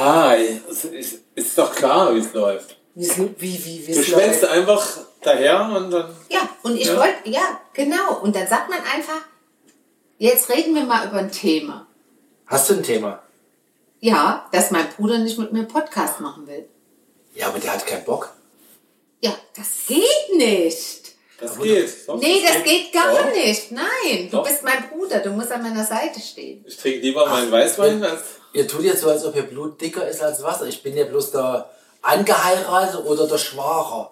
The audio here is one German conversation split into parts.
Ja, es ist, ist doch klar, wie es läuft. Wie, wie, wie, wie Du schwätzt einfach daher und dann. Ja, und ich Ja. wollte, ja, genau. Und dann sagt man einfach, jetzt reden wir mal über ein Thema. Hast du ein Thema? Ja, dass mein Bruder nicht mit mir Podcast machen will. Ja, aber der hat keinen Bock. Ja, das geht nicht. Das geht. Doch, Nee, das geht gar Doch. nicht. Nein, du Doch. bist mein Bruder, du musst an meiner Seite stehen. Ich trinke lieber meinen Weißwein als. Ihr tut jetzt so, als ob ihr Blut dicker ist als Wasser. Ich bin ja bloß der Angeheiratete oder der Schwager.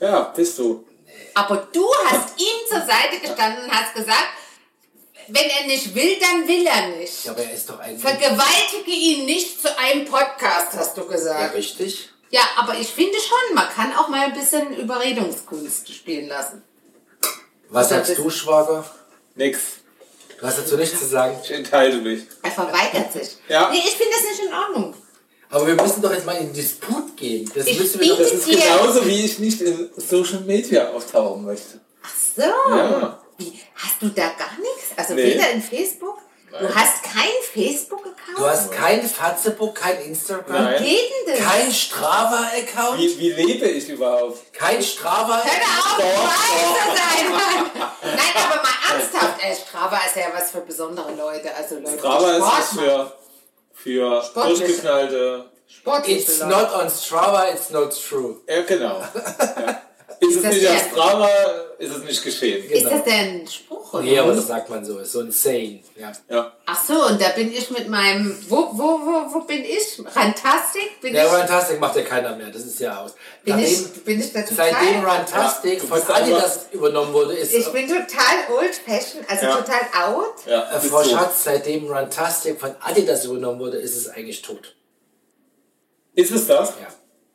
Ja, bist du. Aber du hast ihm zur Seite gestanden und hast gesagt, wenn er nicht will, dann will er nicht. Ja, aber er ist doch eigentlich... Vergewaltige ihn nicht zu einem Podcast, hast du Ja, gesagt. richtig. Ja, aber ich finde schon, man kann auch mal ein bisschen Überredungskunst spielen lassen. Was sagst du, Schwager? Nix. Du hast dazu nichts zu sagen. Ich enthalte mich. Er verweigert sich. Ja. Nee, ich finde das nicht in Ordnung. Aber wir müssen doch jetzt mal in den Disput gehen. Das Ich müssen wir doch... Das ist dir- genauso, wie ich nicht in Social Media auftauchen möchte. Ach so. Ja. Wie, hast du da gar nichts? Also Nee. weder in Facebook? Du hast kein Facebook-Account? Du hast kein Fatzebook, kein Instagram, Nein. Geht denn das? kein Strava-Account, Wie, wie lebe ich überhaupt? kein Strava... Hör auf, sein, Mann. Nein, aber mal ernsthaft, ey, Strava ist ja was für besondere Leute. Also Leute, die Strava ist was für, für Sportliche. durchgeknallte. Sportliche It's Leute. not on Strava, it's not true. Ja, genau. Ja. Ist es das nicht der- Strava, ist es nicht geschehen. Ist das denn ein Spruch? Oder? Nee, aber das sagt man so, ist so ein Saying. Ja. Ja. Ach so, und da bin ich mit meinem, wo, wo, wo, wo bin ich? Rantastic? Bin Der ich, Runtastic macht ja keiner mehr, das ist ja aus. bin Nachdem, ich, bin ich da total? seitdem Runtastic Ja, von Adidas übernommen wurde, ist... ich bin total old fashioned, also Ja. total out. Ja, äh, Frau. Schatz, seitdem Runtastic von Adidas übernommen wurde, ist es eigentlich tot. Ist es das?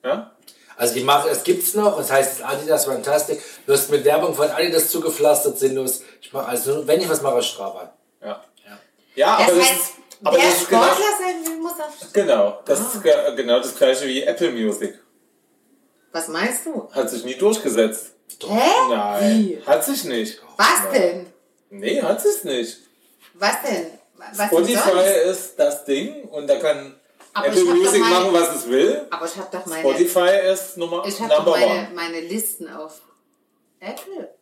Ja. Ja? Also die machen, es gibt's noch, es heißt Adidas Runtastic, wirst mit Werbung von Adidas zugepflastert, sinnlos. Ich mache also, wenn ich was mache, Strava. Ja. Ja. Ja, Das aber das heißt, ist, aber der das ist genau, Sportler sein will, muss auf... genau, das ist ge- genau das gleiche wie Apple Music. Was meinst du? Hat sich nie durchgesetzt. Hä? Nein, Wie? hat sich nicht. Was denn? Nee, hat sich nicht. Was denn? Was denn Spotify ist das Ding und da kann Aber Apple Music meine- machen, was es will. Aber ich habe doch meine... Spotify ist Nummer Ich habe meine, One. meine Listen auf Apple.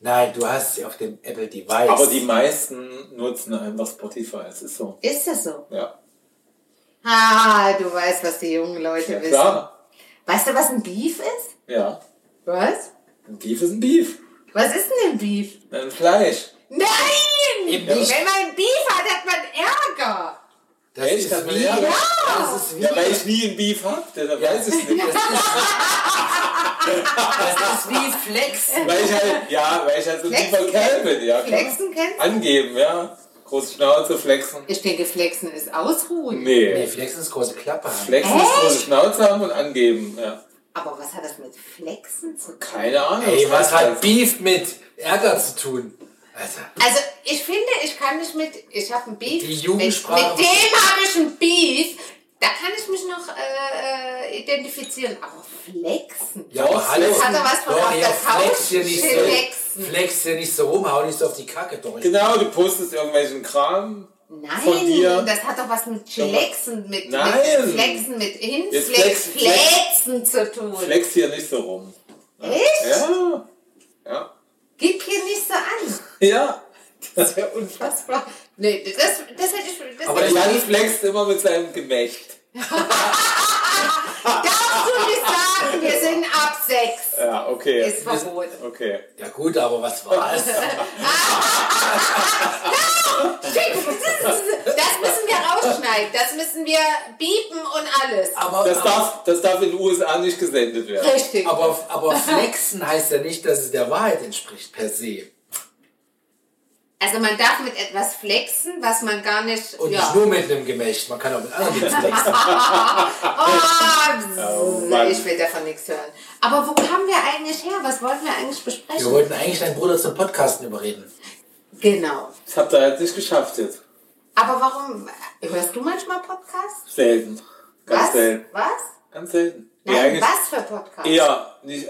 Nein, du hast sie auf dem Apple Device. Aber die meisten nutzen einfach Spotify. Es ist so. Ist das so? Ja, Ah, du weißt, was die jungen Leute ja wissen. klar. Weißt du, was ein Beef ist? Ja. Was? Ein Beef ist ein Beef. Was ist denn ein Beef? Ein Fleisch. Nein! Eben. Wenn man ein Beef hat, hat man Ärger. Das Echt? ist man wie, Ärger? das ist wie, Ja, weil ich nie ein Beef hab, deshalb weiß ich nicht. das ist wie Flexen. weil ich halt, ja, weil ich halt so ein Flexen tiefer Kerl bin, ja. klar. Flexen kennst du? Angeben, ja. Große Schnauze, flexen. Ich denke, Flexen ist Ausruhen. Nee, Nee. Flexen ist große Klappe haben. Flexen ist große Schnauze haben und angeben, ja. Aber was hat das mit Flexen zu tun? Keine Ahnung. Ey, was heißt hat das? Beef mit Ärger zu tun? Alter. Also, ich finde, ich kann nicht mit, ich habe ein Beef. Die mit, Jugendsprache- mit dem habe ich ein Beef. Da kann ich mich noch äh, äh, identifizieren. Aber Flexen. Ja, aber hallo. das hat doch was von Doch, auf ja, der Couch flex hier nicht flexen. so. Flex hier nicht so rum, hau nicht so auf die Kacke durch. Genau, du postest irgendwelchen Kram. Von Nein, dir. das hat doch was mit Flexen, mit, Nein. mit Flexen, mit Hinflex, flex- flex- Flexen zu tun. Flex hier nicht so rum. Echt? Ja. Ja. Gib hier nicht so an. Ja. Das ist ja unfassbar. Nee, das, das hätte ich. Das Aber Jan flext immer mit seinem Gemächt. darfst du nicht sagen, wir sind ab sechs. Ja, okay. Ist verboten. Okay. Ja gut, aber was war's? Das müssen wir rausschneiden. Das müssen wir biepen und alles. Aber, Das aber, darf, das darf in den USA nicht gesendet werden. Richtig. aber, aber flexen heißt ja nicht, dass es der Wahrheit entspricht per se. Also man darf mit etwas flexen, was man gar nicht. Und ja. nicht nur mit einem Gemächt, man kann auch mit anderen Dingen flexen. Oh, Mann. ich will davon nichts hören. Aber wo kamen wir eigentlich her? Was wollten wir eigentlich besprechen? Wir wollten eigentlich deinen Bruder zum Podcasten überreden. genau. Das habt ihr halt nicht geschafft jetzt. Aber warum? Hörst du manchmal Podcasts? Selten. Ganz Was? selten. Was? Ganz selten. Nein, Ja, eigentlich was für Podcasts? Eher nicht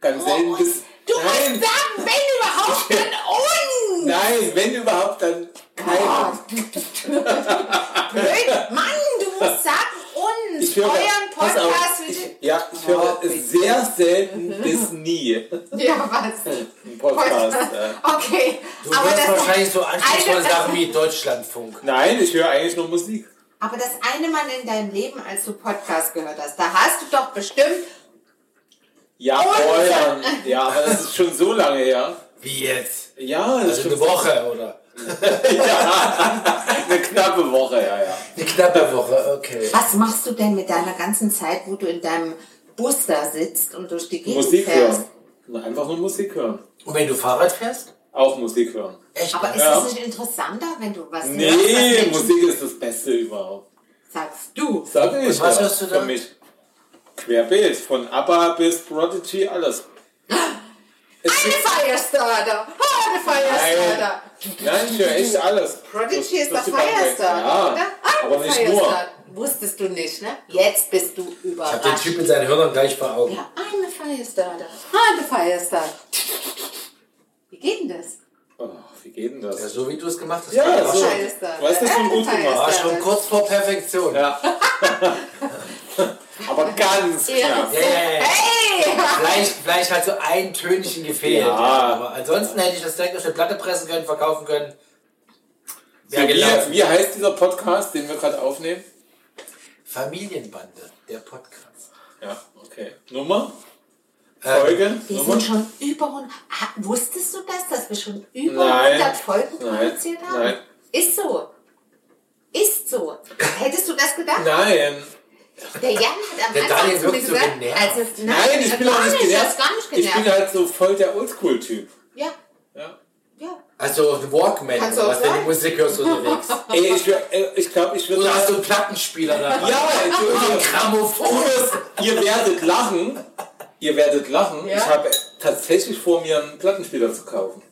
ganz selten Oh, bis. Du Nein. musst sagen, wenn überhaupt, dann uns! Nein, wenn überhaupt, dann keiner. Oh, Blöd, Mann, du musst sagen, uns! Ich höre, euren Podcast auf, ich, Ja, ich höre oh, sehr selten bis nie. Ja, was? Ein Podcast. okay. Du aber hörst wahrscheinlich so anspruchsvolle Sachen wie Deutschlandfunk. Nein, ich höre eigentlich nur Musik. Aber das eine Mal in deinem Leben, als du Podcast gehört hast, da hast du doch bestimmt ja, Und- Euren. Ja, aber das ist schon so lange her. Wie jetzt? Ja, das ist Also schon eine Woche oder? eine knappe Woche, ja, ja. Eine knappe Woche, okay. Was machst du denn mit deiner ganzen Zeit, wo du in deinem Bus da sitzt und durch die Gegend Musik fährst? hören. Einfach nur Musik hören. Und wenn du Fahrrad fährst? Auch Musik hören. Echt? Aber ist Ja. das nicht interessanter, wenn du was hörst? was Nee, Musik ist das Beste überhaupt. Sagst du. Sag ich Und was ja, hörst du da? Für mich. Querbeet. Von ABBA bis Prodigy, alles. Es Eine Firestarter! Oh, eine Firestarter! Nein, ich höre echt alles. Prodigy ist der. Firestarter, Ja, oder? Ah, aber nicht Firestarter. Wusstest du nicht, ne? Jetzt bist du Ich überrascht. hab den Typ mit seinen Hörnern gleich vor Augen. Ja, a Firestarter. A Firestarter. Wie geht denn das? Oh, wie geht denn das? Ja, so wie du es gemacht hast. Ja, so. schon, Firestarter. Du das schon gut gemacht. war schon kurz vor Perfektion. Ja. aber ganz Ja. knapp. Ja, ja, ja. Hey! Vielleicht, vielleicht hat so ein Tönchen gefehlt. Ja. Ja. Aber ansonsten hätte ich das direkt auf eine Platte pressen können, verkaufen können. So, Wäre wie, wie heißt dieser Podcast, den wir gerade aufnehmen? Familienbande, der Podcast. Ja, okay. Nummer? Ähm, Folge? Wir Nummer? sind schon über 100. Ha, Wusstest du das, dass wir schon über Nein. 100 Folgen produziert haben? Nein. Ist so. Ist so. Hättest du das gedacht? Nein. Der Jan hat am Der Anfang Daniel zu mir wirkt so gesagt, genervt. als es, nein, Nein, ich bin auch nicht er genervt. Ich bin halt so voll der Oldschool-Typ. ja, Ja. ja. Also Walkman, Kannst du oder was, wenn du sagen. Musik hörst unterwegs. Ey, ich, äh, ich glaube, ich würde Oder hast du sagen, einen Plattenspieler da? ja, du, Ein Grammophon. ihr werdet lachen. Ihr werdet lachen. Ja. Ich habe tatsächlich vor, mir einen Plattenspieler zu kaufen.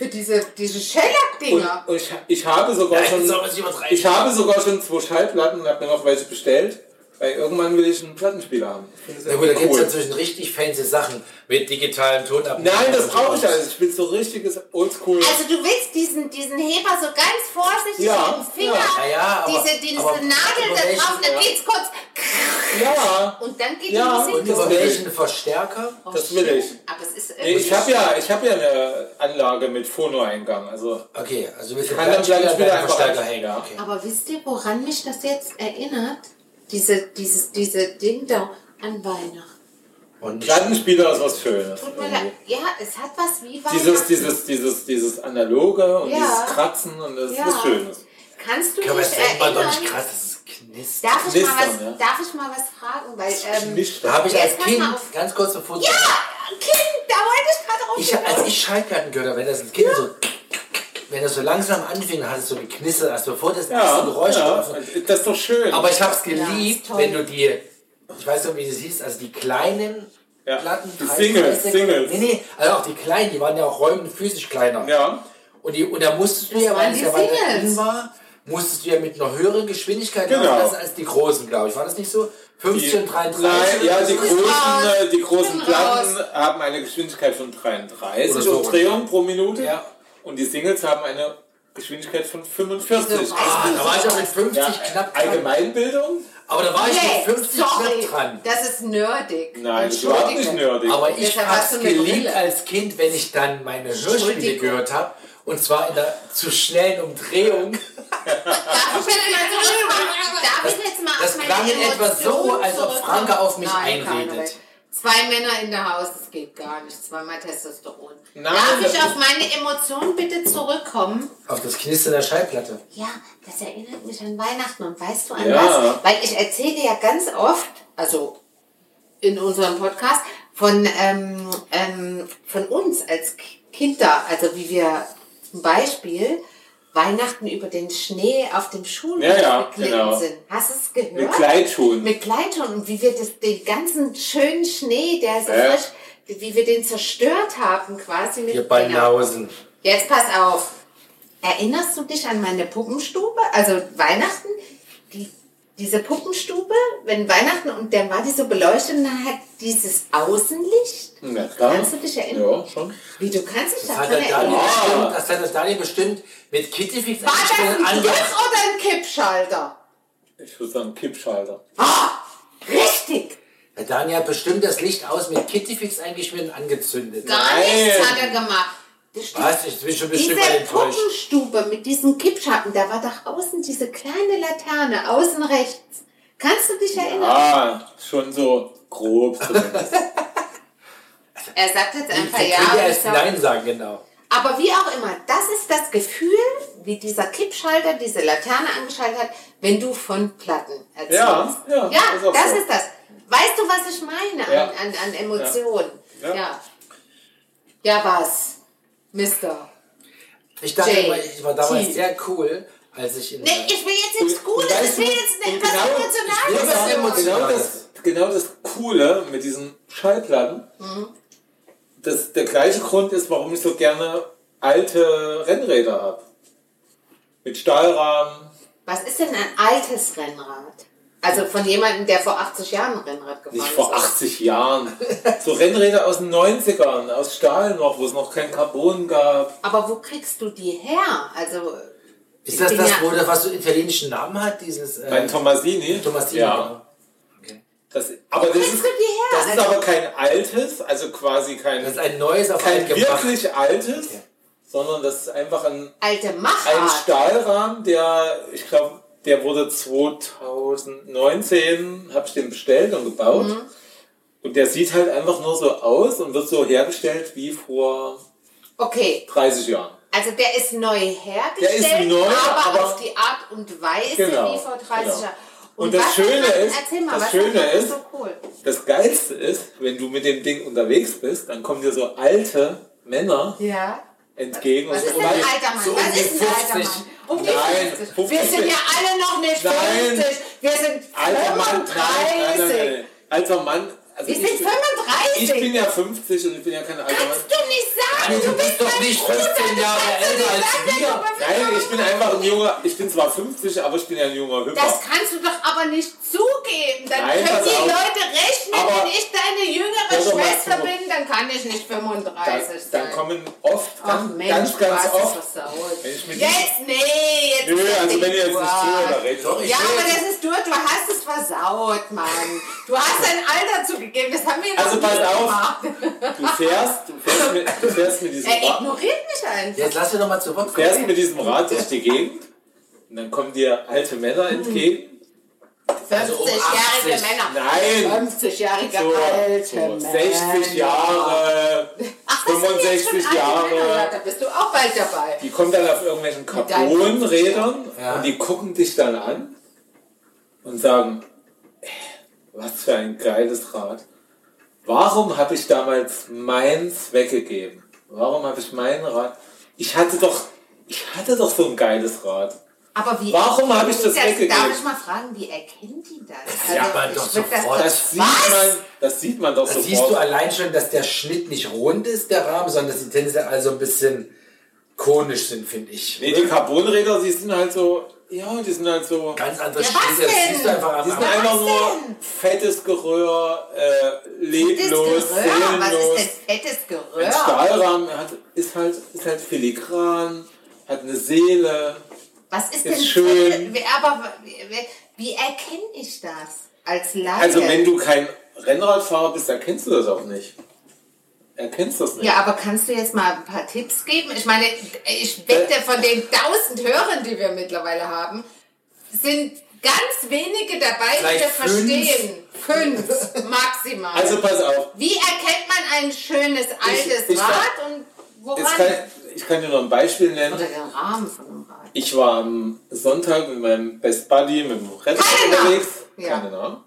Für diese, diese Shellac-Dinger. und ich, ich habe sogar Nein, schon, ich habe sogar schon zwei Schallplatten und habe mir noch welche bestellt. Weil irgendwann will ich einen Plattenspieler haben. Na gut, da gibt es cool. inzwischen richtig fancy Sachen mit digitalem Tonabnehmer. Nein, das brauche ich alles. Ich bin so richtiges Oldschool. Also du willst diesen, diesen Heber so ganz vorsichtig Ja, mit dem Finger, ja. Ja, ja, aber- diese, diese aber- Nadel aber da drauf, dann geht's kurz ja, und dann geht Ja, die und Musik Und los. über welchen Verstärker? Oh, das will ich. Aber es ist Nee, ich habe ja, ich hab ja eine Anlage mit Phono-Eingang. Also Okay, also mit dem Kann dann Plattenspieler Plattenspieler deinen Verstärker hängen. Okay. Aber wisst ihr, woran mich das jetzt erinnert? Diese, dieses, diese Ding da an Weihnachten. Und Plattenspieler ist was Schönes. Tut mir leid. Ja, es hat was wie Weihnachten. Dieses, dieses, dieses, dieses Analoge und Ja. dieses Kratzen und das ist Ja. was Schönes. Kannst du kann dich das Denkmal doch erinnern? nicht krass, das ist knistert. Darf ich, mal was, ja. darf ich mal was fragen? Weil, ähm, Da habe ich als Kind, ganz kurz bevor ja, Kind, da wollte ich gerade drauf ich, als ich Schallplatten gehört habe, wenn das ein Kind so, wenn das so langsam anfing, dann hat es so geknistert, als bevor das ja, erste Geräusch ja, das ist doch schön. Aber ich habe es Ja, geliebt, toll. wenn du die, ich weiß nicht, wie das hieß, also die kleinen Ja, Platten. die 30, Singles, 60, Singles. Nee, nee, also auch die kleinen, die waren ja auch räumend physisch kleiner. ja, Und, die, und da musstest du ja, weil es die ja weiter Singles. innen war, musstest du ja mit einer höheren Geschwindigkeit Genau. laufen als die großen, glaube ich. War das nicht so? 15, 33? Nein, ja, die Du bist großen, raus. äh, die großen Platten raus. haben eine Geschwindigkeit von 33 Oder so. Umdrehungen pro Minute. Ja. Und die Singles haben eine Geschwindigkeit von 45. Wieso? Ah, da war ich auch mit 50 Ja, knapp dran. Allgemeinbildung? Aber da war ich Nee, mit 50 sorry, knapp dran. das ist nerdig. Nein, das ist überhaupt nicht nerdig. Aber ich habe es geliebt als Kind, wenn ich dann meine Hörspiele gehört habe. Und zwar in der zu schnellen Umdrehung. Darf ich jetzt mal, darf ich jetzt mal Das klang in etwa so, als ob? Franke auf mich Nein, einredet. Zwei Männer in der Haus, das geht gar nicht. Zweimal Testosteron. Nein, Darf das ich auf meine Emotionen bitte zurückkommen? Auf das Knistern der Schallplatte. Ja, das erinnert mich an Weihnachten. Und weißt du an Ja. was? Weil ich erzähle ja ganz oft, also in unserem Podcast, von, ähm, ähm, von uns als Kinder. Also wie wir zum Beispiel Weihnachten über den Schnee auf dem Schulhof Ja, ja, geglitten genau. sind. Hast du es gehört? Mit Gleitschuhen. Mit Gleitschuhen und wie wir das, den ganzen schönen Schnee, der so Ja. frisch, wie wir den zerstört haben quasi mit Ihr Banausen. Jetzt pass auf. Erinnerst du dich an meine Puppenstube? Also Weihnachten? Die, diese Puppenstube, wenn Weihnachten und dann war die so beleuchtet und dann hat dieses Außenlicht. Na klar. Kannst du dich erinnern? Ja, schon. Wie du kannst dich Das hat, daran der Daniel erinnern? bestimmt, das hat der Daniel bestimmt mit Kittifix War das ein Anlass. oder ein Kippschalter? Ich würde sagen Kippschalter. Ah, richtig. Der Daniel hat bestimmt das Licht aus mit Kittyfix eingeschmiert und angezündet. Gar Nein. nichts hat er gemacht. Das. Was? Ich bin schon ein bisschen Diese. Puppenstube mit diesem Kippschatten, da war doch außen diese kleine Laterne, außen rechts. Kannst du dich erinnern? Ah, schon so grob zumindest. Er sagt jetzt einfach Ich ja. und erst Nein sagen, genau. Aber wie auch immer, das ist das Gefühl, wie dieser Kippschalter diese Laterne angeschaltet hat, wenn du von Platten erzählst. Ja, ja, ja ist das so. ist das. Weißt du, was ich meine Ja. an, an, an Emotionen? Ja. Ja. ja. was? Mister. Ich dachte J. immer, ich war damals T. sehr cool, als ich in Nee, ich will jetzt nichts Cooles, ich will jetzt und etwas genau- Emotionales. was genau, das, genau das Coole mit diesen Schallplatten, das der gleiche Grund ist, warum ich so gerne alte Rennräder habe. Mit Stahlrahmen. Was ist denn ein altes Rennrad? Also von jemandem, der vor 80 Jahren ein Rennrad gefahren Nicht ist. vor 80 Jahren. So Rennräder aus den 90ern, aus Stahl noch, wo es noch kein Carbon gab. Aber wo kriegst du die her? Also Ist das das, ja- wo das, was so italienischen Namen hat? Dieses. Äh, Ein Tomasini. Tomasini. Ja. genau. Okay. Das, aber das ist, das ist Also- aber kein altes, also quasi kein, Das ist ein neues auf kein alt gemacht. wirklich altes, Okay. sondern das ist einfach ein, alte ein. Stahlrahmen, der, ich glaube, der wurde 2019, habe ich den bestellt und gebaut. Mhm. Und der sieht halt einfach nur so aus und wird so hergestellt wie vor Okay, 30 Jahren. also der ist neu hergestellt, Der ist neu, aber, aber- auf die Art und Weise Genau, wie vor 30 genau. Jahren. Und das was Schöne macht- ist- mal, das was Schöne das ist- so cool? Das Geilste ist, wenn du mit dem Ding unterwegs bist, dann kommen dir so alte Männer Ja. entgegen. Was und ist so, ein und- alter Mann? so was ist ein alter 50. Mann? Um die Nein, 50. 50. Wir sind ja alle noch nicht Nein. 50. Wir sind Alter Mann, 35. nein, nein, nein. Alter Mann. Also Wir ich sind bin- 35. Ich bin ja 50 und ich bin ja kein alter Mann. Kannst du nicht sagen, Nein, du bist doch nicht Bruder, 15 du Jahre älter als wir. Nein, ich bin einfach ein junger, ich bin zwar 50, aber ich bin ja ein junger Hüpfer. Das kannst du doch aber nicht zugeben. Dann Nein, können die. Leute rechnen, Aber- wenn ich deine jüngere Schwester zu. bin, dann kann ich nicht 35 dann, sein. dann kommen oft, Ach ganz, Mensch, ganz, du ganz oft. Jetzt, nee, jetzt Nö, also wenn ihr jetzt nicht zuhört, dann redet Ja, aber das ist durch, du hast es versaut, Mann. Du hast dein Alter zugegeben, das haben wir noch Also pass auf. Du fährst, du fährst mit, du fährst mit diesem Er Rad, ignoriert mich einfach. Jetzt lass mich noch mal zu Wort fährst mit diesem Rad durch die Gegend und dann kommen dir alte Männer entgegen. 50-jährige 80. Männer. Nein, 50-jährige so, alte so Männer. 60 Jahre, Ach, das sind jetzt 65 schon alte Männer. Ja, Jahre. da bist du auch bald dabei. Die kommen dann auf irgendwelchen Carbonrädern Ja. und die gucken dich dann an und sagen, "Äh, was für ein geiles Rad. Warum habe ich damals meins weggegeben? Warum habe ich mein Rad? Ich hatte doch, ich hatte doch so ein geiles Rad. Aber wie Warum habe ich das Darf weggegeben? ich mal fragen, wie erkennen die das? Ja, aber ich doch würd das sofort. Das sieht man, das sieht man doch Da sofort. siehst du allein schon, dass der Schnitt nicht rund ist, der Rahmen, sondern dass die tendenziell also ein bisschen konisch sind, finde ich. nee, die Carbonräder, die sind halt so, ja, die sind halt so, Ganz andere Ja, was Schnitte, das denn? siehst du einfach die sind einfach nur denn? fettes Geröhr, äh, Fettes leblos, Geröhr? Was seelenlos. ist denn fettes Ein Geröhr? Stahlrahmen hat, ist, halt, ist halt filigran, hat eine Seele. Was ist Ist denn schön. fette- Aber wie, wie erkenne ich das als Laie? Also wenn du kein Rennradfahrer bist, erkennst du das auch nicht. Erkennst das nicht. ja, aber kannst du jetzt mal ein paar Tipps geben? Ich meine, ich wette, von den tausend Hörern, die wir mittlerweile haben, sind ganz wenige dabei, die das fünf. verstehen. Fünf maximal. Also pass auf. Wie erkennt man ein schönes altes ich Rad kann- und woran? Kann, ich kann dir noch ein Beispiel nennen. Oder den Rahmen von einem Rad. Ich war am Sonntag mit meinem Best Buddy mit dem Rennrad unterwegs. Ja. Keine Namen.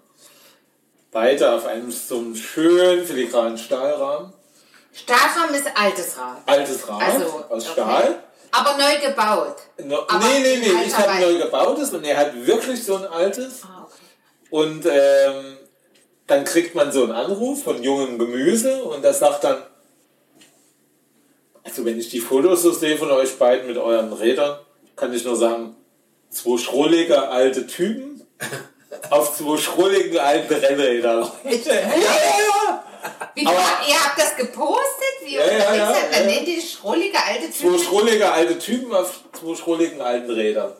Beide auf einem so einem schönen filigranen Stahlrahmen. Stahlrahmen ist altes Rad. Altes Rad Also, aus okay. Stahl. Aber neu gebaut. No, Aber nee, nee, nee, ich habe ein Wein. neu gebautes und er hat wirklich so ein altes. Ah, okay. Und ähm, dann kriegt man so einen Anruf von jungem Gemüse und das sagt dann, also wenn ich die Fotos so sehe von euch beiden mit euren Rädern, kann ich nur sagen, zwei schrullige alte Typen auf zwei schrulligen alten Rennrädern. ja, ja, ja. Wie, Aber- ihr habt das gepostet? Wie Ja, ja, unterwegs ja, seid? Dann ja. nennt ihr die schrullige alte Zwei Typen. schrullige alte Typen auf zwei schrulligen alten Rädern.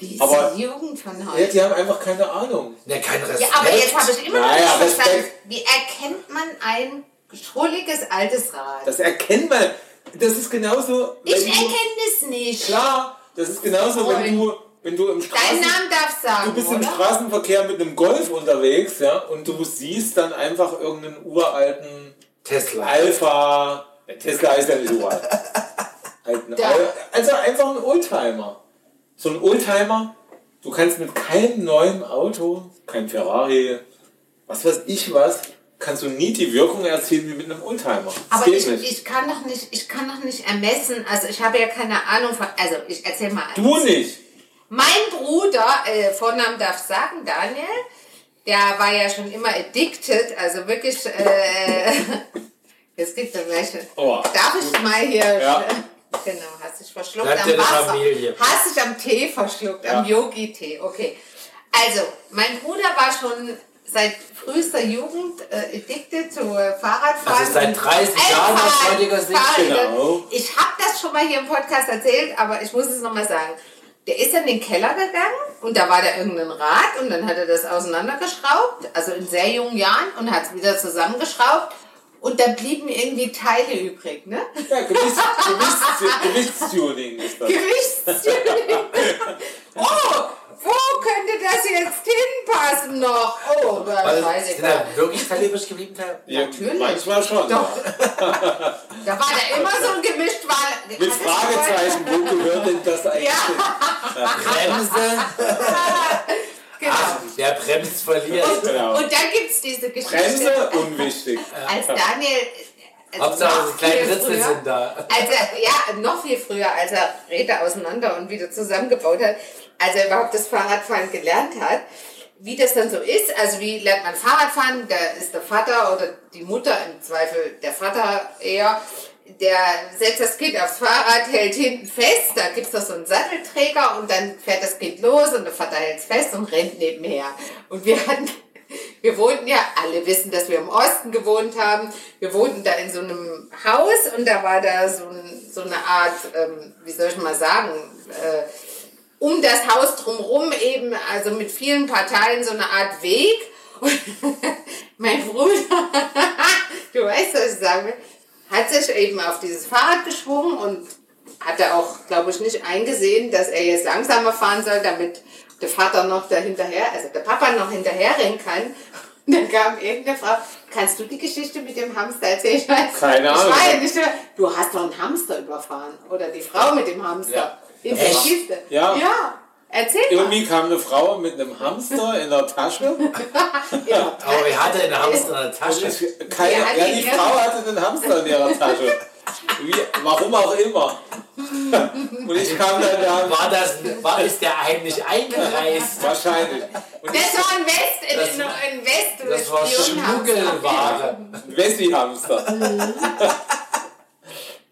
Die Aber- Jugend von Ja, heute. die haben einfach keine Ahnung. Ne, kein Respekt. Ja, aber jetzt habe ich immer noch Naja, nicht verstanden, wie erkennt man ein schrulliges altes Rad? Das erkennt man. Das ist genauso. ich wenn du- erkenne es nicht. Klar, das ist genauso, wenn du, wenn du im Deinen Straßen, Namen darfst sagen, du bist im oder? Straßenverkehr mit einem Golf unterwegs, ja, und du siehst dann einfach irgendeinen uralten Tesla. Alpha. Tesla ist ja nicht uralt. Halt ein Ja. Al- also einfach ein Oldtimer. So ein Oldtimer, du kannst mit keinem neuen Auto, kein Ferrari, was weiß ich was, kannst du nie die Wirkung erzielen wie mit einem Oldtimer. Das Aber geht ich, nicht. ich kann doch nicht, ich kann doch nicht ermessen, also ich habe ja keine Ahnung von, also ich erzähl mal du nicht. Mein Bruder, äh, Vornamen darf ich sagen, Daniel, der war ja schon immer addicted, also wirklich, äh, jetzt kriegt er gleich, Oh, darf ich mal hier, Ja. genau, hast dich verschluckt Bleibt am Wasser, Familie. hast dich am Tee verschluckt, am Ja. Yogi-Tee, okay. Also, mein Bruder war schon seit frühester Jugend äh, addicted zu äh, Fahrradfahren. Also seit und 30 Jahren aus Einfahren, heutiger Sicht, genau. Ich habe das schon mal hier im Podcast erzählt, aber ich muss es nochmal sagen. Der ist in den Keller gegangen und da war da irgendein Rad und dann hat er das auseinandergeschraubt, also in sehr jungen Jahren und hat es wieder zusammengeschraubt und da blieben irgendwie Teile übrig, ne? Ja, Gewichts, Gewichts, Gewichtstuning ist das. Gewichtstuning. oh, wo könnte das jetzt hinpassen noch? Oh, das Also, weiß ich da wirklich übrig geblieben? Ja, Natürlich. Manchmal schon. Doch. Da war da immer so ein gemischt war. Mit Fragezeichen, wo gehört denn das eigentlich? Ja, Bremse. genau. Ach, wer bremst, verliert. Genau. Und dann gibt es diese Geschichte. Bremse, unwichtig. als Daniel. also Hauptsache, noch die kleinen viel Ritze früher- sind da. Als er, ja, noch viel früher, als er Räder auseinander und wieder zusammengebaut hat, als er überhaupt das Fahrradfahren gelernt hat, wie das dann so ist, also wie lernt man Fahrradfahren, da ist der Vater oder die Mutter, im Zweifel der Vater eher, der setzt das Kind aufs Fahrrad, hält hinten fest, da gibt es doch so einen Sattelträger und dann fährt das Kind los und der Vater hält es fest und rennt nebenher. Und wir hatten wir wohnten ja, alle wissen, dass wir im Osten gewohnt haben. Wir wohnten da in so einem Haus und da war da so, ein, so eine Art, ähm, wie soll ich mal sagen, äh, um das Haus drumherum eben, also mit vielen Parteien so eine Art Weg. Und mein Bruder, du weißt, was ich sagen will, hat sich eben auf dieses Fahrrad geschwungen und hatte auch, glaube ich, nicht eingesehen, dass er jetzt langsamer fahren soll, damit der Vater noch dahinterher, also der Papa noch hinterherrennen kann. Und dann kam irgendeine Frau, kannst du die Geschichte mit dem Hamster erzählen? Ich weiß, Keine ich Ahnung. war ja nicht, du hast doch einen Hamster überfahren. Oder die Frau mit dem Hamster. Ja. In der? Kiste. Ja. Ja. Erzähl mal. Irgendwie kam eine Frau mit einem Hamster in der Tasche. Ja. Aber er hatte eine Hamster in der Tasche. Ich- Keine, Ja, ja, die- Frau hatte einen Hamster in ihrer Tasche. Wie, warum auch immer. Und ich kam dann da, War das, war, ist der eigentlich eingereist? wahrscheinlich. Und ich, Das war ein West, in, Das- in West. Das war Schmuggelware. Wessi-Hamster.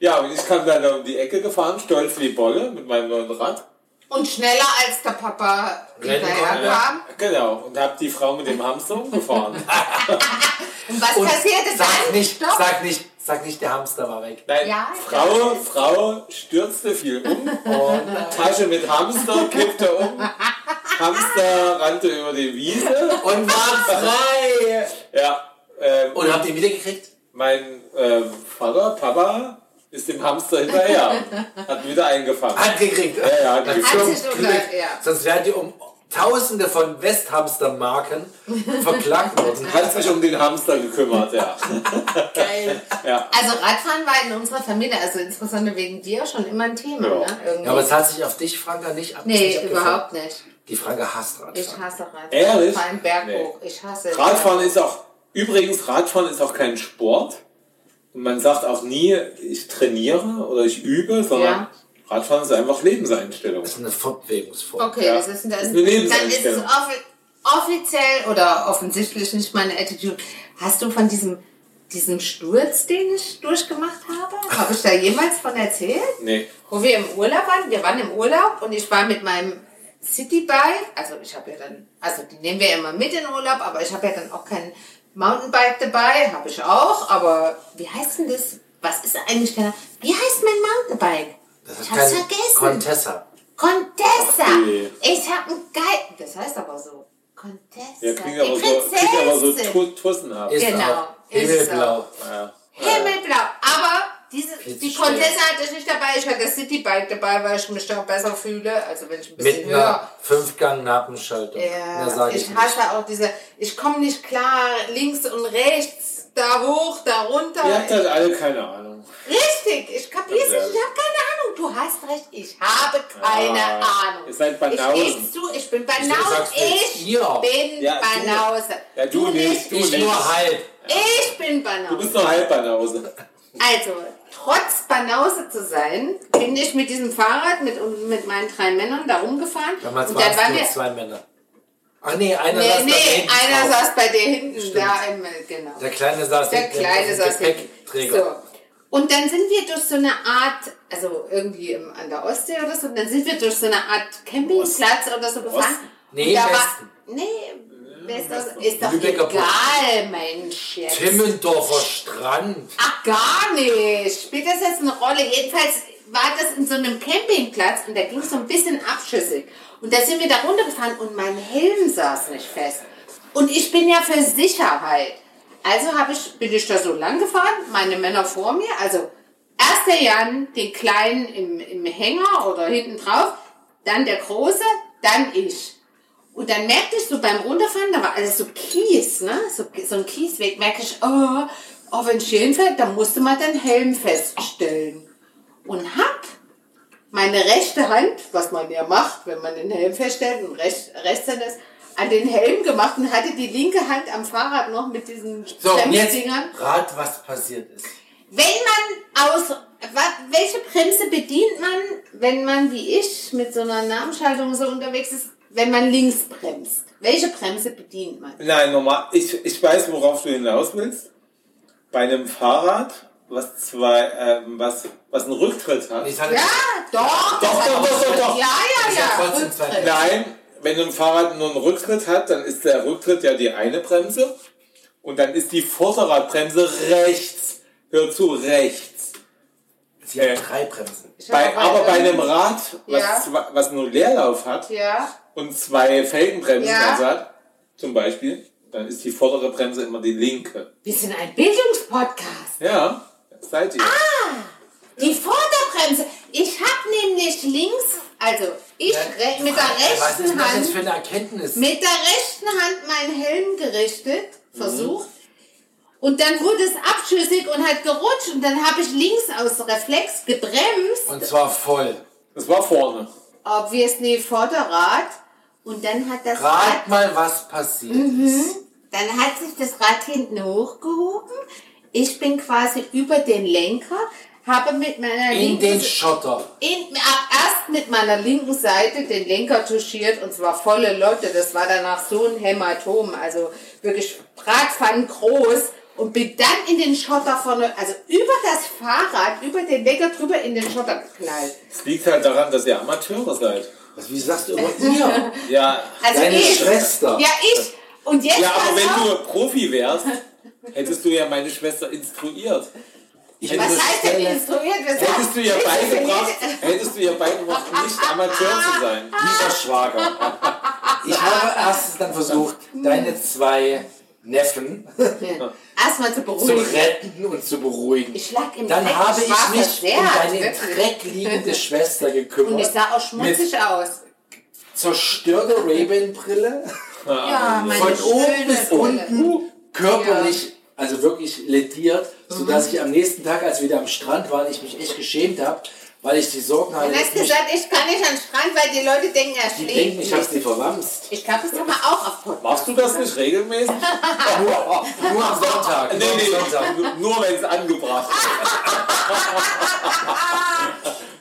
Ja, und ich kam dann da um die Ecke gefahren, stolz wie Bolle, mit meinem neuen Rad. Und schneller als der Papa hinterher kam. Genau, und hab die Frau mit dem Hamster umgefahren. Und was Und passierte sag dann? nicht, Stopp. sag nicht, sag nicht, der Hamster war weg. Nein, Ja, Frau, Frau stürzte viel um. Und Tasche mit Hamster kippte um. Hamster rannte über die Wiese. Und war frei. Ja, ähm, Und habt ihr wiedergekriegt? mein ähm, Vater, Papa, ist dem Hamster hinterher. Hat wieder eingefangen. Hat gekriegt. Ja, ja, hat gekriegt. Sonst wären die um Tausende von Westhamster-Marken verklagt worden. Hat sich um den Hamster gekümmert, ja. Geil. ja. Also Radfahren war in unserer Familie, also insbesondere wegen dir, schon immer ein Thema. Ja. Ne? Irgendwie. Ja, aber es hat sich auf dich, Franka, nicht ab. nee, nicht abgefallen. überhaupt nicht. Die Franka hasst Ich Radfahren. hasse Radfahren. Ehrlich? Vor allem Berg Nee. hoch. Ich hasse es. Radfahren ist auch, übrigens, Radfahren ist auch kein Sport. Und man sagt auch nie, ich trainiere oder ich übe, sondern Ja. Radfahren ist einfach Lebenseinstellung. Das ist eine Fortbewegungsform. Okay, Ja. das ist, das Das ist ist, eine dann ist es Lebenseinstellung. offi offiziell oder offensichtlich nicht meine Attitude. Hast du von diesem, diesem Sturz, den ich durchgemacht habe? Habe ich da jemals von erzählt? Nee. Wo wir im Urlaub waren, wir waren im Urlaub und ich war mit meinem Citybike, also ich habe ja dann, also die nehmen wir ja immer mit in Urlaub, aber ich habe ja dann auch kein Mountainbike dabei, habe ich auch, aber wie heißt denn das? Was ist eigentlich der, wie heißt mein Mountainbike? Das ist ich hab's vergessen. Contessa. Contessa! Nee. Ich hab ein geil. Das heißt aber so. Contessa. Ja, klingt Die aber so, klingt aber so tussenhaft. Ist Genau, himmelblau. Ja. Zu die. Contessa hatte ich nicht dabei. Ich hatte das Citybike dabei, weil ich mich da besser fühle. Also wenn ich ein bisschen Mit höher. einer Fünfgang-Nappenschaltung. Ja, sage ich, ich, nicht. hasse auch diese, ich komme nicht klar, links und rechts, da hoch, da runter. Ihr habt halt alle keine Ahnung. Richtig, ich kapier's nicht, Ganz ich habe keine Ahnung. Du hast recht, ich habe keine Ah, Ahnung. ihr seid Ich Banausen. zu, ich bin Banause. sagst du jetzt Ich ihr? bin Ja, du- Banause. Ja, du nicht, du Ich nicht. nur halb. Ich bin Du Banause. bist nur halb Banause. Also, trotz Banause zu sein, bin ich mit diesem Fahrrad mit, mit meinen drei Männern da rumgefahren. Damals und waren dann es waren wir. zwei Männer. Ach nee, einer Nee, saß nee, hinten einer drauf. saß bei dir hinten, da im, genau. Der Kleine saß Der hinten Kleine saß hinten. Gepäckträger. So. Und dann sind wir durch so eine Art, also irgendwie im, an der Ostsee oder so, dann sind wir durch so eine Art Campingplatz oder so gefahren. Osten? Nee, Und da Westen. War, nee, Ist doch Lübecker egal, Mensch. Jetzt. Timmendorfer Strand. Ach, gar nicht. Spielt das jetzt eine Rolle? Jedenfalls war das in so einem Campingplatz und da ging es so ein bisschen abschüssig. Und da sind wir da runtergefahren und mein Helm saß nicht fest. Und ich bin ja für Sicherheit. Also ich, bin ich da so lang gefahren, meine Männer vor mir, also erst der Jan, den Kleinen im, im Hänger oder hinten drauf, dann der Große, dann ich. Und dann merkte ich so beim Runterfahren, da war alles so Kies, ne? So, so ein Kiesweg, merke ich, oh, oh wenn hier hinfällt, dann musste man den Helm feststellen. Und hab meine rechte Hand, was man ja macht, wenn man den Helm feststellt und rechts, Rechtshänder ist, an den Helm gemacht und hatte die linke Hand am Fahrrad noch mit diesen So, Bremsdingern. rat, was passiert ist. Wenn man aus, welche Bremse bedient man, wenn man wie ich mit so einer Namensschaltung so unterwegs ist, wenn man links bremst? Welche Bremse bedient man? Nein, normal. Ich, ich weiß, worauf du hinaus willst. Bei einem Fahrrad, was zwei, ähm, was, was einen Rücktritt hat. Ja, doch. Doch, doch, auch- doch, doch, doch. Ja, ja, ja. Nein, wenn ein Fahrrad nur einen Rücktritt hat, dann ist der Rücktritt ja die eine Bremse. Und dann ist die Vorderradbremse rechts. Hör zu, rechts. Sie hat äh, drei Bremsen. Bei, aber bei einem Rad, was, Ja. zwei- was nur Leerlauf hat Ja, und zwei Felgenbremsen Ja. also hat, zum Beispiel, dann ist die vordere Bremse immer die linke. wir sind ein Bildungspodcast. Ja, seid ihr. Die Vorderbremse. Ich habe nämlich links, also ich re mit der Was ist rechten denn das Hand jetzt für eine Erkenntnis? mit der rechten Hand meinen Helm gerichtet, versucht. Und dann wurde es abschüssig und hat gerutscht und dann habe ich links aus Reflex gebremst, Und zwar voll. Das war vorne. Obviously Vorderrad. Und dann hat das Rad, Rat mal, was passiert Mhm. ist. dann hat sich das Rad hinten hochgehoben. Ich bin quasi über den Lenker, habe mit meiner In linken den Schotter. in, erst mit meiner linken Seite den Lenker touchiert und zwar volle Lotte. Das war danach so ein Hämatom, also wirklich Bratpfannen groß und bin dann in den Schotter vorne, also über das Fahrrad, über den Lenker drüber in den Schotter geknallt. Es liegt halt daran, dass ihr Amateure seid. Was, wie sagst du über ihr? Ja, Also Deine ich, Schwester. Ja, ich. Und jetzt ja aber wenn du Profi wärst, hättest du ja meine Schwester instruiert. Ich was heißt denn instruiert? Was Hättest du ihr heißt- beigebracht, hättest du ihr beigebracht, nicht Amateur zu sein. Lieber Schwager. Ich habe erstens dann versucht, deine zwei Neffen Erstmal zu zu beruhigen. retten und zu beruhigen. Ich lag im Dann Dreck, habe ich ich mich versehrt, um deine wirklich. Dreck liegende Schwester gekümmert. Und ich sah auch schmutzig aus. Zerstörte Ray-Ban-Brille. Ja, meine Von oben bis unten körperlich, also wirklich lediert, sodass ich am nächsten Tag, als wir wieder am Strand waren, ich mich echt geschämt habe, weil ich die Sorgen hatte. Du hast gesagt, ich kann nicht an den Strand, weil die Leute denken, er die schläft denken, ich habe nicht. sie verwamst. Ich glaube, das haben wir auch auf Podcast. Machst du das nicht regelmäßig? Nur, nur am Sonntag. Nee, nee, Sonntag. nur- nur wenn es angebracht ist.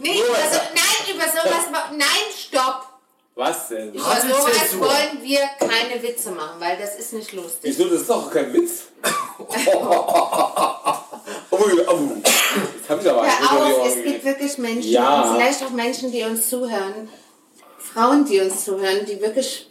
Nee, über so, nein, über sowas, nein, stopp. Was denn? Über sowas Zensur? wollen wir keine Witze machen, weil das ist nicht lustig. Wieso, das ist doch kein Witz. oh, oh, jetzt hab ich aber Hör auf, es gibt wirklich Menschen, Ja. und vielleicht auch Menschen, die uns zuhören, Frauen, die uns zuhören, die wirklich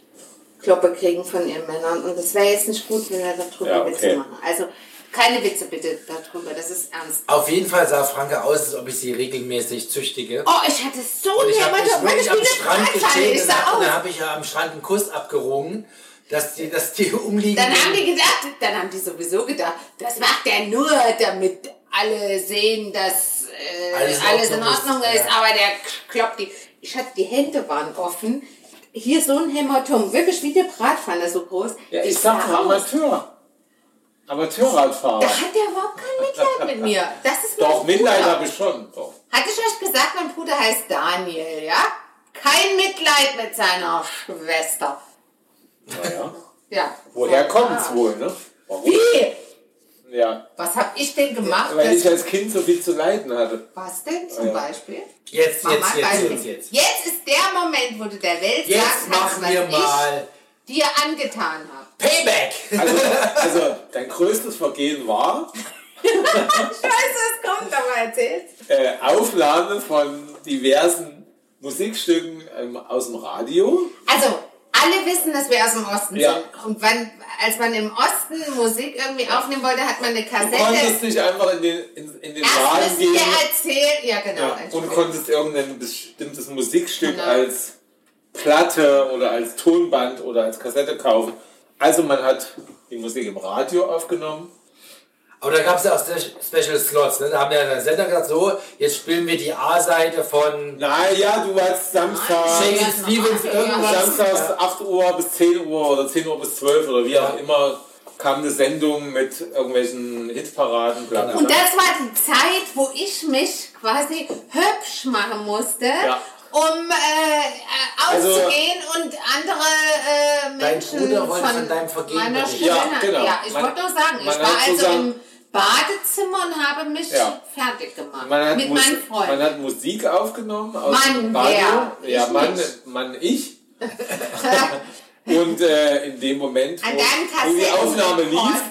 Kloppe kriegen von ihren Männern. Und es wäre jetzt nicht gut, wenn wir darüber Ja, Witze okay. machen. Also, keine Witze bitte darüber, das ist ernst. Auf jeden Fall sah Franke aus, als ob ich sie regelmäßig züchtige. Oh, ich hatte so Und ein ich habe mich am Meine Strand gestehen ich und und dann habe ich ja am Strand einen Kuss abgerungen, dass die, dass die umliegenden... Dann haben die gedacht, dann haben die sowieso gedacht, das macht er nur, damit alle sehen, dass äh, Alles alles, in Ordnung ist, ist, ja. aber der kloppt die. Ich hatte die Hände waren offen. Hier so ein Hämatom, wirklich wie eine Bratpfanne so groß. Ja, ich sag aus. Amateur. Amateurradfahrer. Da hat der überhaupt kein Mitleid mit mir. Das ist Doch, Mitleid habe ich schon. Doch. Hatte ich euch gesagt, mein Bruder heißt Daniel, ja? Kein Mitleid mit seiner Schwester. Naja. Ja. Woher kommt's wohl, ne? Warum? Wie? Ja. Was hab ich denn gemacht? Weil ich als Kind so viel zu leiden hatte. was denn zum Ja. Beispiel? Jetzt, Mach jetzt, mal jetzt, jetzt, jetzt. Jetzt ist der Moment, wo du der Welt Jetzt sagen kannst, was mal ich dir angetan habe. Payback! Also, also dein größtes Vergehen war Scheiße, es kommt, aber erzähl's. äh, Aufnahme von diversen Musikstücken ähm, aus dem Radio. Also, alle wissen, dass wir aus dem Osten Ja. sind. Und wann, als man im Osten Musik irgendwie aufnehmen wollte, hat man eine Du Kassette. konntest nicht einfach in den, in, in den Laden gehen erzählen. Ja, genau. ja, und konntest irgendein bestimmtes Musikstück Genau. als Platte oder als Tonband oder als Kassette kaufen. Also man hat die Musik im Radio aufgenommen. Aber da gab es ja auch Spe- Special Slots. Ne? Da haben ja der Sender gesagt, so, jetzt spielen wir die A-Seite von Naja, du hast Samstag, Nein. Shane Stevens irgendwas. Samstags 8 Uhr bis 10 Uhr oder 10 Uhr bis 12 oder wie Ja. auch immer kam eine Sendung mit irgendwelchen Hitparaden, bla bla Und das war die Zeit, wo ich mich quasi hübsch machen musste, Ja. um äh, äh, Also- auszugehen und andere äh, Dein Menschen Bruder wollte von deinem Vergehen meiner. Schule. Ja, genau. ja, ich Man- wollte nur sagen, ich man war also zusammen- im Badezimmer und habe mich Ja. fertig gemacht Man hat, mit Mus- meinen Freunden. man hat Musik aufgenommen aus Mann, dem Radio. wer? Ja, Ich Mann, nicht. Mann, ich. Und äh, in dem Moment, wo, wo die Aufnahme lief,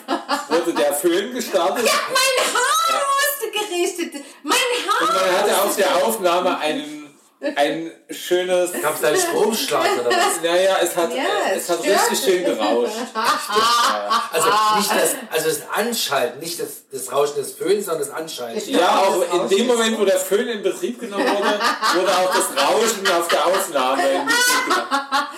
wurde der Föhn gestartet. mein Haar musste gerichtet. Mein Haar. Und man hatte auf der Aufnahme einen, ein schönes. Gab es da einen Stromschlag oder was? Naja, es hat, Ja, es es hat richtig schön gerauscht. Also nicht das, also das Anschalten, nicht das, das Rauschen des Föhns, sondern das Anschalten. Ja, auch in dem Moment, wo der Föhn in Betrieb genommen wurde, wurde auch das Rauschen auf der Aufnahme in Betrieb genommen.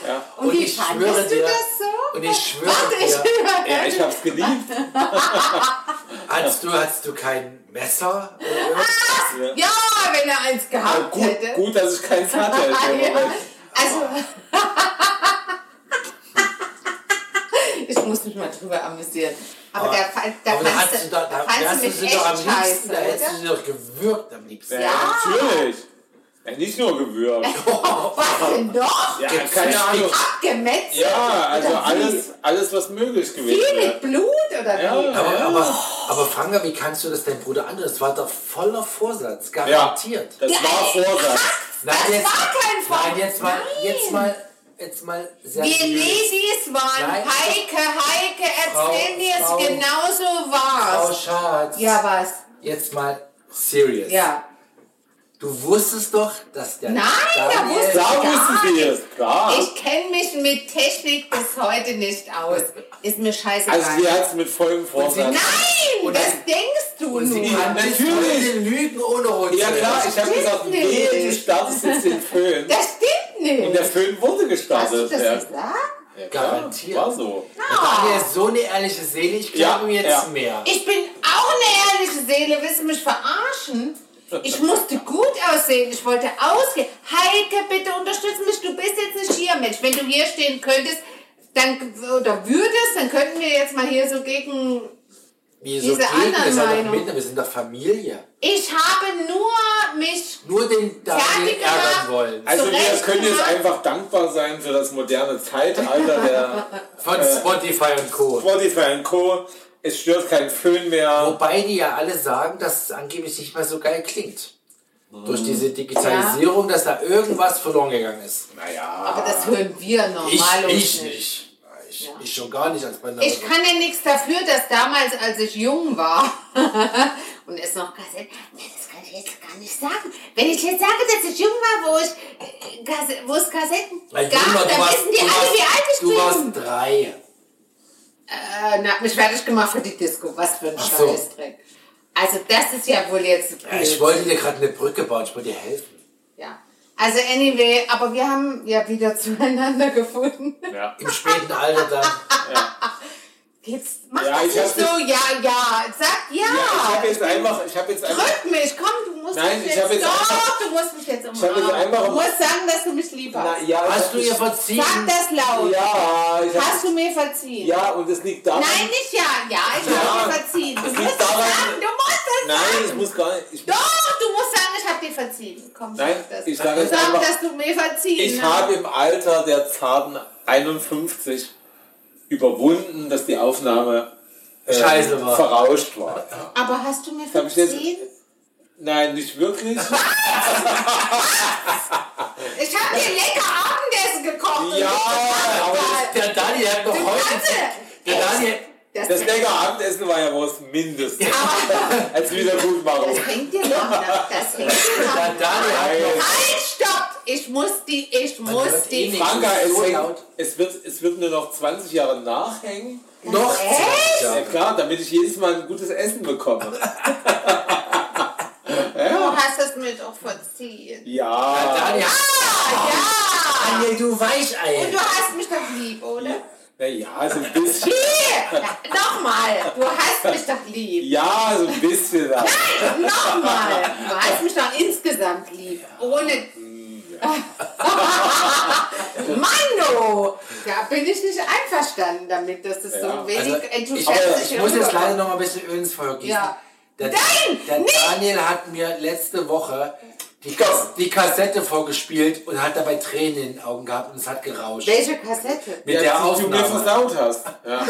Ja. Und, Und wie ich schwöre du dir- das so? Und ich schwöre dir, ja, ich hab's geliebt. hattest du, hattest du kein Messer? Oder irgendwas? Ja, wenn er eins gehabt Gut, hätte. gut, dass ich keins hatte. Ja, also. ich muss mich mal drüber amüsieren. Aber, da, fa- da Aber da fandst hast du, da, da fandst wärst du mich sie echt doch am liebsten, scheiße, da hättest du sie doch gewürgt am liebsten. Ja, Ja. natürlich. Ja, nicht nur gewürgt. Was denn doch? Ja, keine Ahnung. Abgemetzelt? Ja, also alles, alles was möglich gewesen Viel wäre. mit Blut oder Ja. wie? Aber, aber, aber Franka, wie kannst du das deinem Bruder an? Das war doch voller Vorsatz, Ja, garantiert. das war Vorsatz. Nein, Das jetzt, war kein Vorsatz. Nein, jetzt mal, Nein. jetzt mal, jetzt mal Wir seriös. Ladies waren Nein. Heike, Heike, Frau- erzähl mir es Frau- genauso Frau war's. Schatz, Ja, was? jetzt mal serious. Ja. Du wusstest doch, dass der Nein, da Daniel- wusste Da Gar wussten sie es, klar. Ich kenne mich mit Technik bis heute nicht aus. Ist mir scheißegal. Also sie hat es mit vollem Vorsatz. Nein, Und das sie- denkst du Und sie nur. kann Natürlich. Lügen ohne Runde. Ja klar, ich habe gesagt, nicht. wehe, du startest jetzt den Föhn. Das stimmt nicht. Und der Föhn wurde Hast du gestartet. das ja. gesagt? Ja, Garantiert. War so. Daniel ist so eine ehrliche Seele, ich Ja, glaube mir jetzt ja. mehr. Ich bin auch eine ehrliche Seele. Willst du mich verarschen? Ich musste gut aussehen. Ich wollte ausgehen. Heike, bitte unterstütz mich. Du bist jetzt nicht hier, Mensch. Wenn du hier stehen könntest, dann, oder würdest, dann könnten wir jetzt mal hier so gegen... Wieso Diese geht anderen wir sind doch Meinung. Minder, wir sind doch Familie. Ich habe nur mich Nur den Daniel Fertig gemacht. ärgern wollen. Also wir können jetzt einfach dankbar sein für das moderne Zeitalter der Von Äh. Spotify und Co. Spotify und Co. Es stört kein Föhn mehr. Wobei die ja alle sagen, dass es angeblich nicht mehr so geil klingt. Mhm. Durch diese Digitalisierung, dass da irgendwas verloren gegangen ist. Naja. Aber das hören wir Ich, normalos ich nicht. nicht. Ich, ich schon gar nicht als meine Ich kann ja nichts dafür, dass damals, als ich jung war und es noch Kassetten, nee, das kann ich jetzt gar nicht sagen. Wenn ich jetzt sage, dass ich jung war, wo, ich, äh, wo es Kassetten Weil gab, du dann warst, wissen die du alle, warst, wie alt ich du bin. warst drei. Äh, na, hat mich fertig gemacht für die Disco. Was für ein Ach so. Scheißdreck. Also das ist ja wohl jetzt... Ja, ich wollte dir gerade eine Brücke bauen, ich wollte dir helfen. Ja. Also anyway, aber wir haben ja wieder zueinander gefunden. Ja. Im späten Alter dann. Jetzt mach Ja, das ich nicht hab so, ja, ja. Sag ja. Ja, ich habe jetzt einfach, ich habe jetzt einfach, Drück mich, komm, du musst Nein, mich ich jetzt, hab jetzt doch, einfach- du musst mich jetzt hab jetzt einfach umarmen. Du musst sagen, dass du mich lieb hast. Na, ja, ich Hast hab du ihr verziehen? Sag das laut. Ja, ich Hast hab, du mir verziehen? ja, und es liegt daran, Nein, nicht ja. Ja, ich Ja, habe dir verziehen. Du musst daran- sagen, du musst es nein, ich sagen. muss gar nicht, ich, Doch, du musst sagen, ich habe dir verziehen. Komm, Nein, sag das. ich sage jetzt Sag, einfach- dass du mir verziehen ich hast. habe im Alter der zarten 51 überwunden, dass die Aufnahme äh, Scheiße war. verrauscht war. Ja. Aber hast du mir verziehen? Nein, nicht wirklich. Ich habe dir lecker Abendessen gekocht. Ja, aber bezahlt. Der Daniel hat noch heute. Der Daniel. Das, Das leckere Abendessen war ja wohl das Mindeste. Als Wiedergutmachung. das hängt dir noch nach. Das hängt dir noch Der. Daniel hat noch. Halt, stopp! Ich muss die, ich muss hört eh die. nichts. Franka, es, So hängt, laut. es, wird, es wird nur noch 20 Jahre nachhängen. Noch Echt? Ja klar, damit ich jedes Mal ein gutes Essen bekomme. Du hast es mir doch verziehen. Ja. Daniel, Ah, ja! Daniel, du Und Weichei. du hast mich doch lieb, oder? Na ja, so ein bisschen. Hier! Nochmal! Du hast mich doch lieb. Ja, so ein bisschen. Ja. Nochmal! Du hast mich doch insgesamt lieb. Ohne. Mano! Da bin ich nicht einverstanden damit, dass es Ja, so wenig Also, enthusiastisch ich muss jetzt leider noch mal ein bisschen Öl ins Feuer gießen. Ja. Der, Nein, der nicht. Daniel hat mir letzte Woche die, Kas die Kassette vorgespielt und hat dabei Tränen in den Augen gehabt und es hat gerauscht. Welche Kassette? Mit Ja, der die du mir Aufnahme. versaut hast. Ja.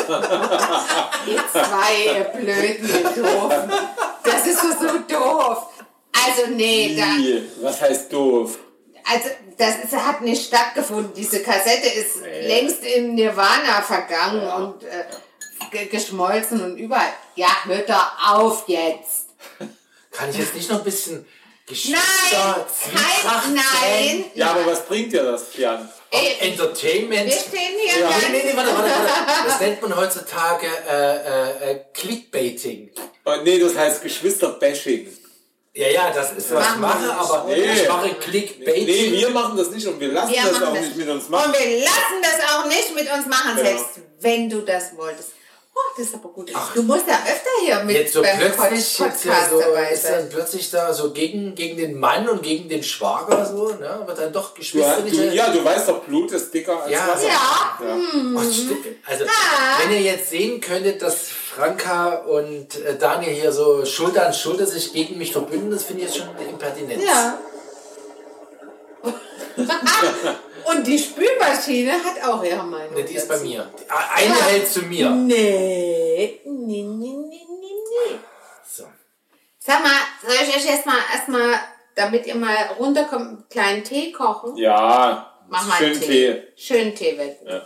Ihr zwei, ihr Blöden, Doofen. Das ist doch so doof. Also, nee, Wie? Was heißt doof? Also das ist, hat nicht stattgefunden. Diese Kassette ist längst im Nirvana vergangen und äh, ge geschmolzen und überall. Ja, hört doch auf jetzt. Kann ich jetzt nicht noch ein bisschen Geschwister, Nein, nein. Ja, aber was bringt dir das, Jan? Ey, Entertainment. wir stehen hier Ja. Nee, nee, nee, warte, warte, warte. Das nennt man heutzutage äh, äh, äh, Clickbaiting. Oh, nee, das heißt Geschwister-Bashing. Ja, ja, das ist, was ich Machen mache, nicht, aber Nee. ich mache Clickbaiting. Nee, wir machen das nicht und wir lassen Wir das auch das. nicht mit uns Und machen. wir lassen das auch nicht mit uns machen, Ja. selbst wenn du das wolltest. Oh, das ist aber gut. du musst ja öfter hier mit Jetzt so beim plötzlich, Pod- jetzt ja Podcast so, dabei ist dann plötzlich da so gegen, gegen den Mann und gegen den Schwager so, ne? Wird dann doch Du, geschwisterliche... du, ja, du weißt doch, Blut ist dicker als Ja. Wasser. Ja, Oh, stimmt. Also, wenn ihr jetzt sehen könntet, dass Franka und äh, Daniel hier so Schulter an Schulter sich gegen mich verbünden, das finde ich jetzt schon eine Impertinenz. ja. Und die Spülmaschine hat auch ihre Meinung. Ne, die ist bei mir. Eine Ja. hält zu mir. Nee, nee, nee, nee, nee, nee. So. Sag mal, soll ich euch jetzt mal erstmal, damit ihr mal runterkommt, einen kleinen Tee kochen? Ja, Mach mal schön einen Tee. Schönen Tee, wenn. Ja.